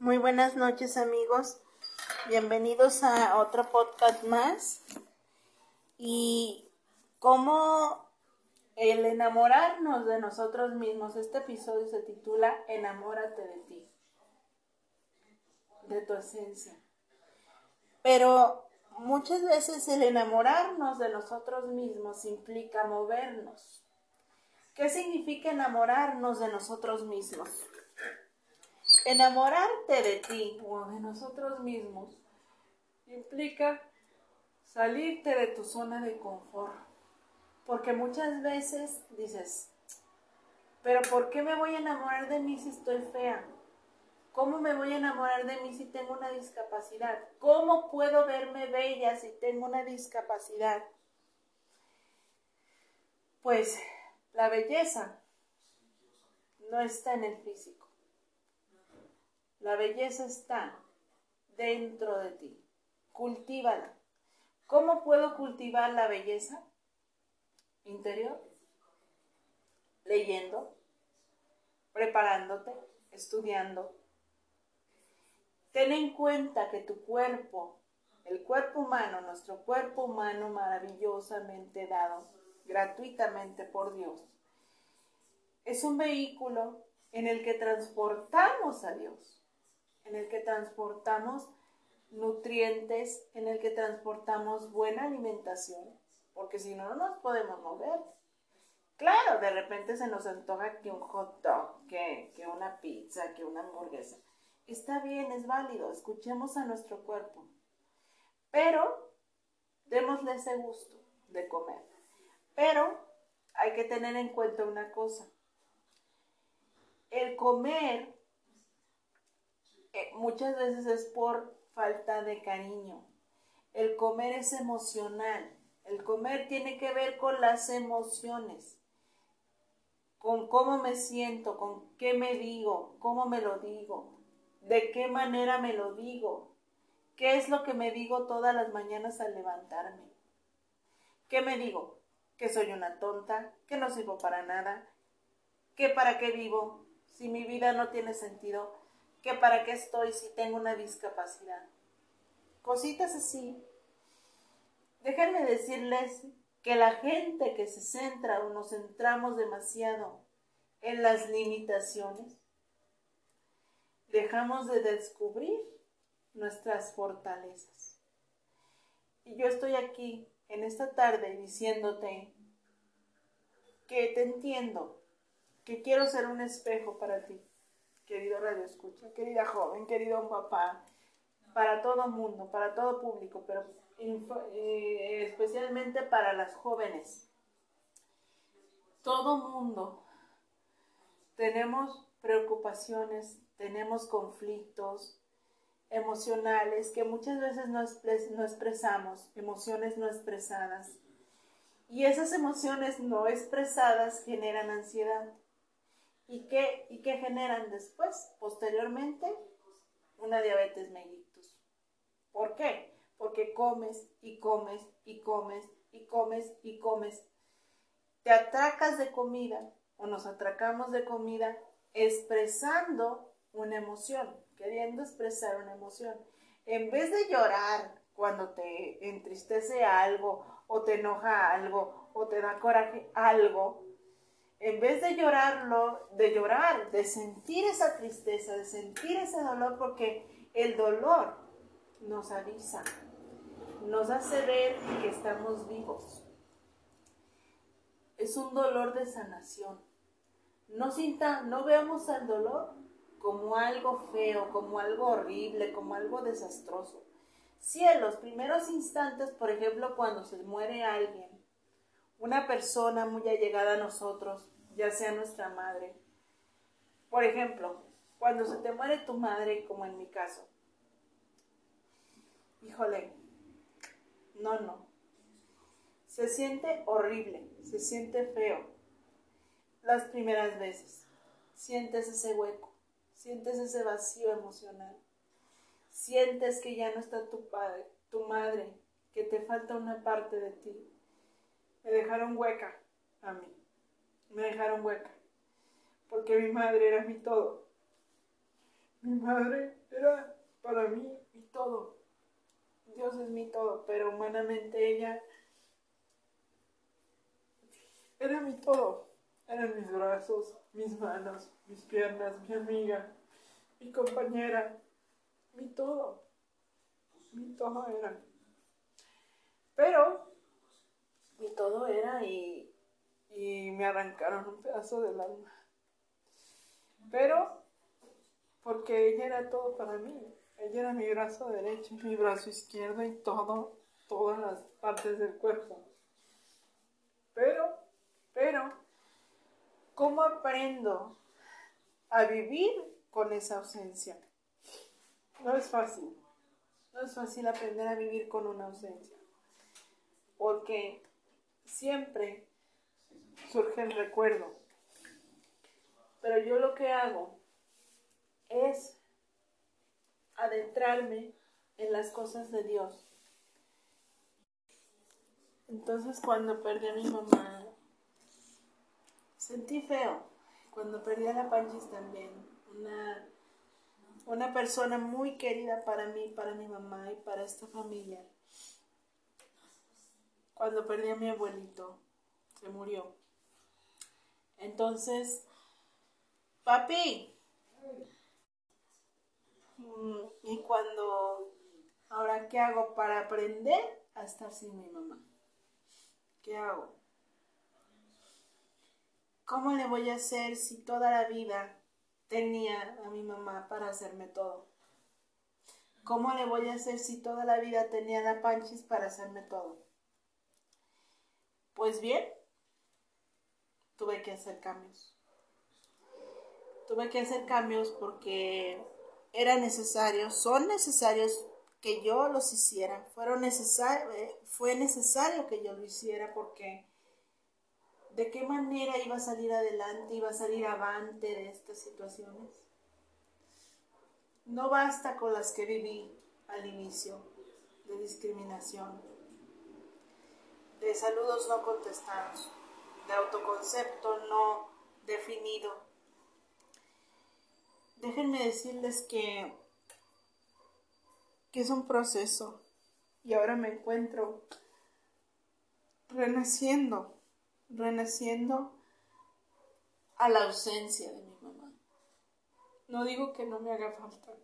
Muy buenas noches amigos, bienvenidos a otro podcast más. Y cómo el enamorarnos de nosotros mismos, este episodio se titula Enamórate de ti, de tu esencia. Pero muchas veces el enamorarnos de nosotros mismos implica movernos. ¿Qué significa enamorarnos de nosotros mismos? Enamorarte de ti o de nosotros mismos implica salirte de tu zona de confort. Porque muchas veces dices, pero ¿por qué me voy a enamorar de mí si estoy fea? ¿Cómo me voy a enamorar de mí si tengo una discapacidad? ¿Cómo puedo verme bella si tengo una discapacidad? Pues la belleza no está en el físico. La belleza está dentro de ti. Cultívala. ¿Cómo puedo cultivar la belleza interior? Leyendo, preparándote, estudiando. Ten en cuenta que tu cuerpo, el cuerpo humano, nuestro cuerpo humano maravillosamente dado, gratuitamente por Dios, es un vehículo en el que transportamos a Dios en el que transportamos nutrientes, en el que transportamos buena alimentación, porque si no, no nos podemos mover. Claro, de repente se nos antoja que un hot dog, que, que una pizza, que una hamburguesa. Está bien, es válido, escuchemos a nuestro cuerpo. Pero démosle ese gusto de comer. Pero hay que tener en cuenta una cosa. El comer muchas veces es por falta de cariño. El comer es emocional. El comer tiene que ver con las emociones, con cómo me siento, con qué me digo, cómo me lo digo, de qué manera me lo digo, qué es lo que me digo todas las mañanas al levantarme. ¿Qué me digo? Que soy una tonta, que no sirvo para nada, que para qué vivo, si mi vida no tiene sentido, que para qué estoy si tengo una discapacidad. Cositas así. Déjenme decirles que la gente que se centra o nos centramos demasiado en las limitaciones, dejamos de descubrir nuestras fortalezas. Y yo estoy aquí en esta tarde diciéndote que te entiendo, que quiero ser un espejo para ti querido Radio Escucha, querida joven, querido papá, para todo mundo, para todo público, pero eh, especialmente para las jóvenes. Todo mundo tenemos preocupaciones, tenemos conflictos emocionales que muchas veces no, no expresamos, emociones no expresadas. Y esas emociones no expresadas generan ansiedad. ¿Y qué, ¿Y qué generan después? Posteriormente, una diabetes mellitus. ¿Por qué? Porque comes y comes y comes y comes y comes. Te atracas de comida o nos atracamos de comida expresando una emoción, queriendo expresar una emoción. En vez de llorar cuando te entristece algo o te enoja algo o te da coraje algo, en vez de llorarlo, de llorar, de sentir esa tristeza, de sentir ese dolor, porque el dolor nos avisa, nos hace ver que estamos vivos. Es un dolor de sanación. No sinta, no veamos al dolor como algo feo, como algo horrible, como algo desastroso. Si en los primeros instantes, por ejemplo, cuando se muere alguien, una persona muy allegada a nosotros, ya sea nuestra madre. Por ejemplo, cuando se te muere tu madre, como en mi caso. Híjole, no, no. Se siente horrible, se siente feo. Las primeras veces. Sientes ese hueco, sientes ese vacío emocional. Sientes que ya no está tu padre, tu madre, que te falta una parte de ti. Me dejaron hueca a mí me dejaron hueca, porque mi madre era mi todo. Mi madre era para mí mi todo. Dios es mi todo, pero humanamente ella era mi todo. Eran mis brazos, mis manos, mis piernas, mi amiga, mi compañera, mi todo. Mi todo era. Pero mi todo era y, y me arrancaron un pedazo del alma. Pero porque ella era todo para mí. Ella era mi brazo derecho, mi brazo izquierdo y todo, todas las partes del cuerpo. Pero, pero, ¿cómo aprendo a vivir con esa ausencia? No es fácil. No es fácil aprender a vivir con una ausencia. Porque siempre surge el recuerdo. Pero yo lo que hago es adentrarme en las cosas de Dios. Entonces cuando perdí a mi mamá, sentí feo. Cuando perdí a la Panchis también, una, una persona muy querida para mí, para mi mamá y para esta familia. Cuando perdí a mi abuelito, se murió. Entonces, papi, Mm, y cuando, ahora, ¿qué hago para aprender a estar sin mi mamá? ¿Qué hago? ¿Cómo le voy a hacer si toda la vida tenía a mi mamá para hacerme todo? ¿Cómo le voy a hacer si toda la vida tenía la Panchis para hacerme todo? Pues bien, tuve que hacer cambios. Tuve que hacer cambios porque era necesario, son necesarios que yo los hiciera. Fueron necesario, eh, fue necesario que yo lo hiciera porque de qué manera iba a salir adelante, iba a salir avante de estas situaciones. No basta con las que viví al inicio, de discriminación, de saludos no contestados, de autoconcepto no definido, déjenme decirles que, que es un proceso y ahora me encuentro renaciendo, renaciendo a la ausencia de mi mamá. No digo que no me haga falta,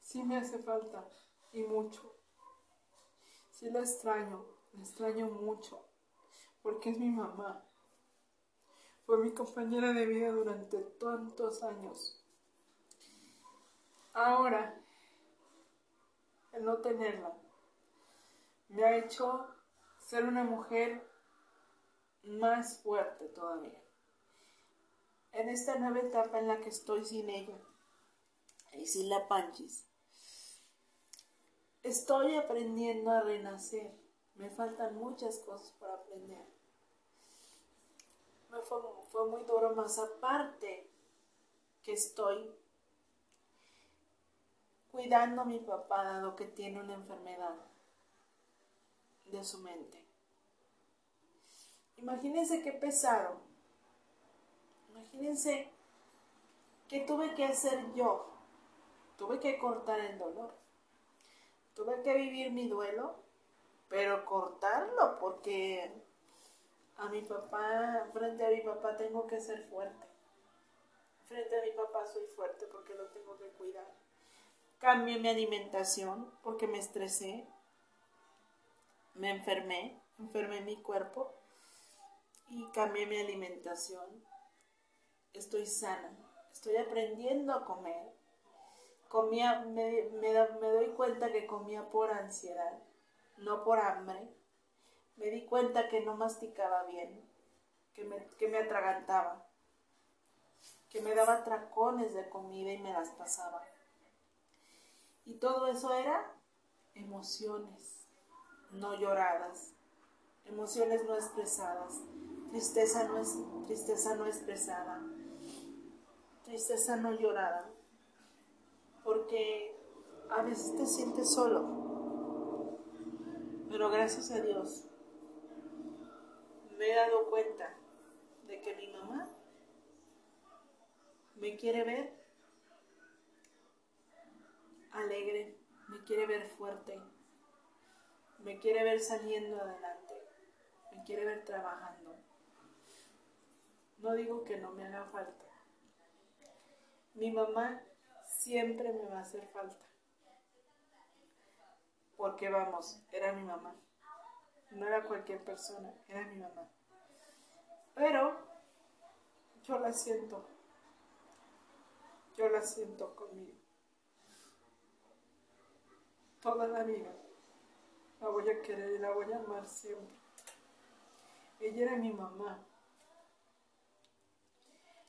sí me hace falta y mucho. Sí la extraño, la extraño mucho, porque es mi mamá. Fue mi compañera de vida durante tantos años. Ahora, el no tenerla me ha hecho ser una mujer más fuerte todavía. En esta nueva etapa en la que estoy sin ella y sin la Panchis, estoy aprendiendo a renacer. Me faltan muchas cosas por aprender. Me fue, fue muy duro más aparte que estoy cuidando a mi papá dado que tiene una enfermedad de su mente. Imagínense qué pesado. Imagínense qué tuve que hacer yo. Tuve que cortar el dolor. Tuve que vivir mi duelo, pero cortarlo porque a mi papá, frente a mi papá tengo que ser fuerte. Frente a mi papá soy fuerte porque lo tengo que cuidar. Cambié mi alimentación porque me estresé, me enfermé, enfermé mi cuerpo y cambié mi alimentación. Estoy sana, estoy aprendiendo a comer. Comía, me, doy cuenta que comía por ansiedad, no por hambre. Me di cuenta que no masticaba bien, que me, que me atragantaba, que me daba tracones de comida y me las pasaba. Y todo eso era emociones no lloradas, emociones no expresadas, tristeza no, es, tristeza no expresada, tristeza no llorada, porque a veces te sientes solo, pero gracias a Dios me he dado cuenta de que mi mamá me quiere ver alegre, me quiere ver fuerte, me quiere ver saliendo adelante, me quiere ver trabajando. No digo que no me haga falta. Mi mamá siempre me va a hacer falta. Porque vamos, era mi mamá. No era cualquier persona, era mi mamá. Pero yo la siento. Yo la siento conmigo. Toda la vida la voy a querer y la voy a amar siempre. Ella era mi mamá.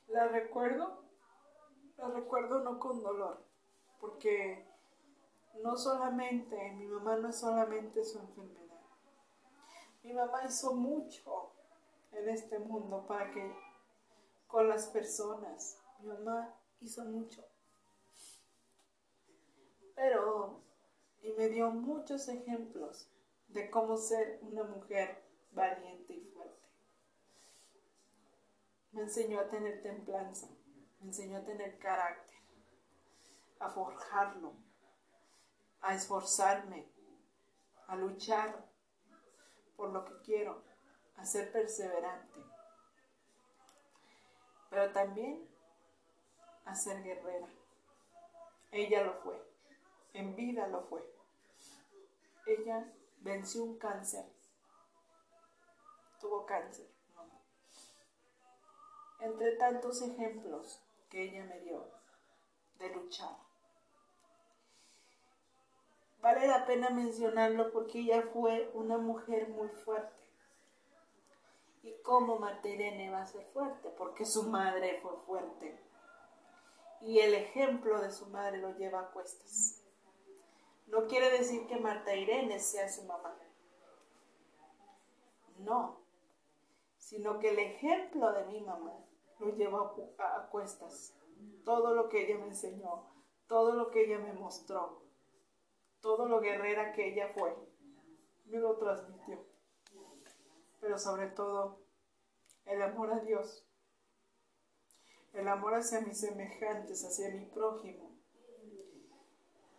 La recuerdo, la recuerdo no con dolor, porque no solamente, mi mamá no es solamente su enfermedad. Mi mamá hizo mucho en este mundo para que con las personas, mi mamá hizo mucho. Pero, y me dio muchos ejemplos de cómo ser una mujer valiente y fuerte. Me enseñó a tener templanza, me enseñó a tener carácter, a forjarlo, a esforzarme, a luchar por lo que quiero, a ser perseverante, pero también a ser guerrera. Ella lo fue, en vida lo fue. Ella venció un cáncer, tuvo cáncer, entre tantos ejemplos que ella me dio de luchar. Vale la pena mencionarlo porque ella fue una mujer muy fuerte. ¿Y cómo Marta Irene va a ser fuerte? Porque su madre fue fuerte. Y el ejemplo de su madre lo lleva a cuestas. No quiere decir que Marta Irene sea su mamá. No, sino que el ejemplo de mi mamá lo lleva a, cuestas. Todo lo que ella me enseñó, todo lo que ella me mostró, todo lo guerrera que ella fue, me lo transmitió. Pero sobre todo, el amor a Dios, el amor hacia mis semejantes, hacia mi prójimo.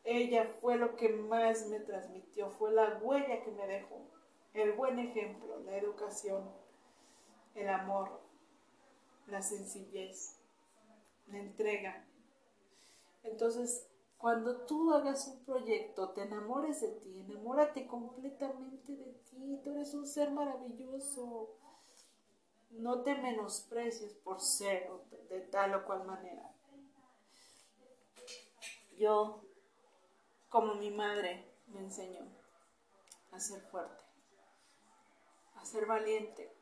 Ella fue lo que más me transmitió, fue la huella que me dejó, el buen ejemplo, la educación, el amor, la sencillez, la entrega. Entonces, cuando tú hagas un proyecto, te enamores de ti, enamórate completamente de ti, tú eres un ser maravilloso. No te menosprecies por ser de tal o cual manera. Yo, como mi madre me enseñó, a ser fuerte, a ser valiente.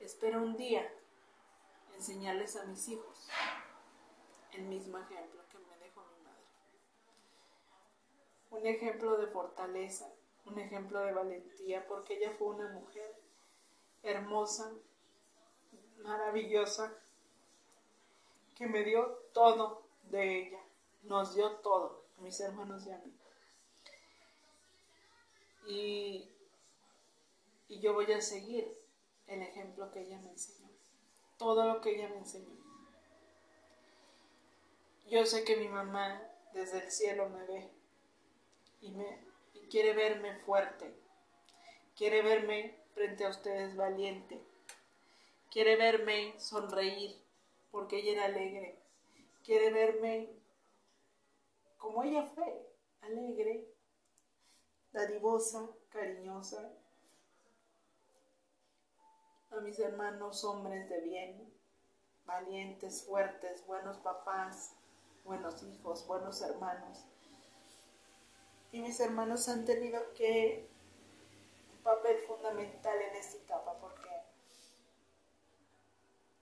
Espero un día enseñarles a mis hijos el mismo ejemplo que me. Un ejemplo de fortaleza, un ejemplo de valentía, porque ella fue una mujer hermosa, maravillosa, que me dio todo de ella, nos dio todo, a mis hermanos y a mí. Y, y yo voy a seguir el ejemplo que ella me enseñó todo lo que ella me enseñó. Yo sé que mi mamá desde el cielo me ve y, me, quiere verme fuerte, quiere verme frente a ustedes valiente, quiere verme sonreír porque ella era alegre, quiere verme como ella fue, alegre, dadivosa, cariñosa, a mis hermanos hombres de bien, valientes, fuertes, buenos papás, buenos hijos, buenos hermanos. Y mis hermanos han tenido que un papel fundamental en esta etapa porque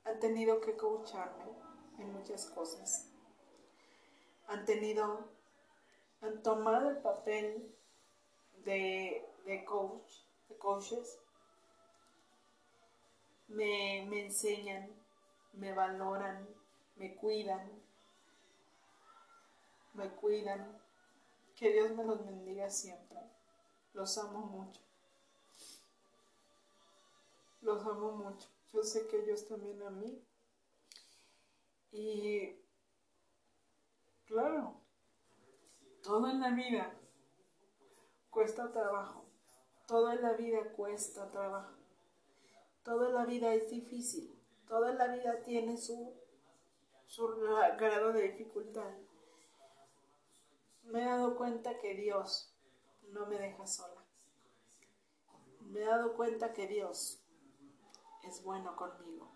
han tenido que coacharme en muchas cosas. Han tenido, han tomado el papel de, de coach, de coaches me, me enseñan, me valoran, me cuidan, me cuidan. Que Dios me los bendiga siempre. Los amo mucho. Los amo mucho. Yo sé que ellos también a mí. Y claro, todo en la vida cuesta trabajo. Todo en la vida cuesta trabajo. Todo en la vida es difícil. Toda la vida tiene su, su grado de dificultad. Me he dado cuenta que Dios no me deja sola. Me he dado cuenta que Dios es bueno conmigo.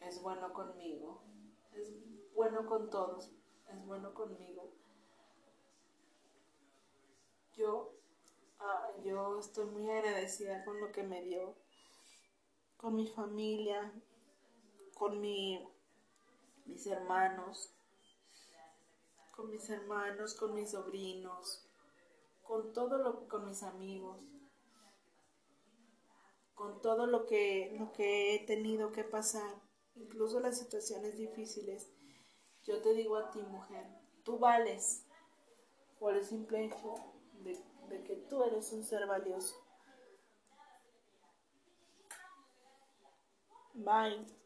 Es bueno conmigo. Es bueno con todos. Es bueno conmigo. Yo, ah, yo estoy muy agradecida con lo que me dio con mi familia, con mi, mis hermanos, con mis hermanos, con mis sobrinos, con todo lo con mis amigos, con todo lo que lo que he tenido que pasar, incluso las situaciones difíciles. Yo te digo a ti, mujer, tú vales por el simple hecho de, de que tú eres un ser valioso. Bye.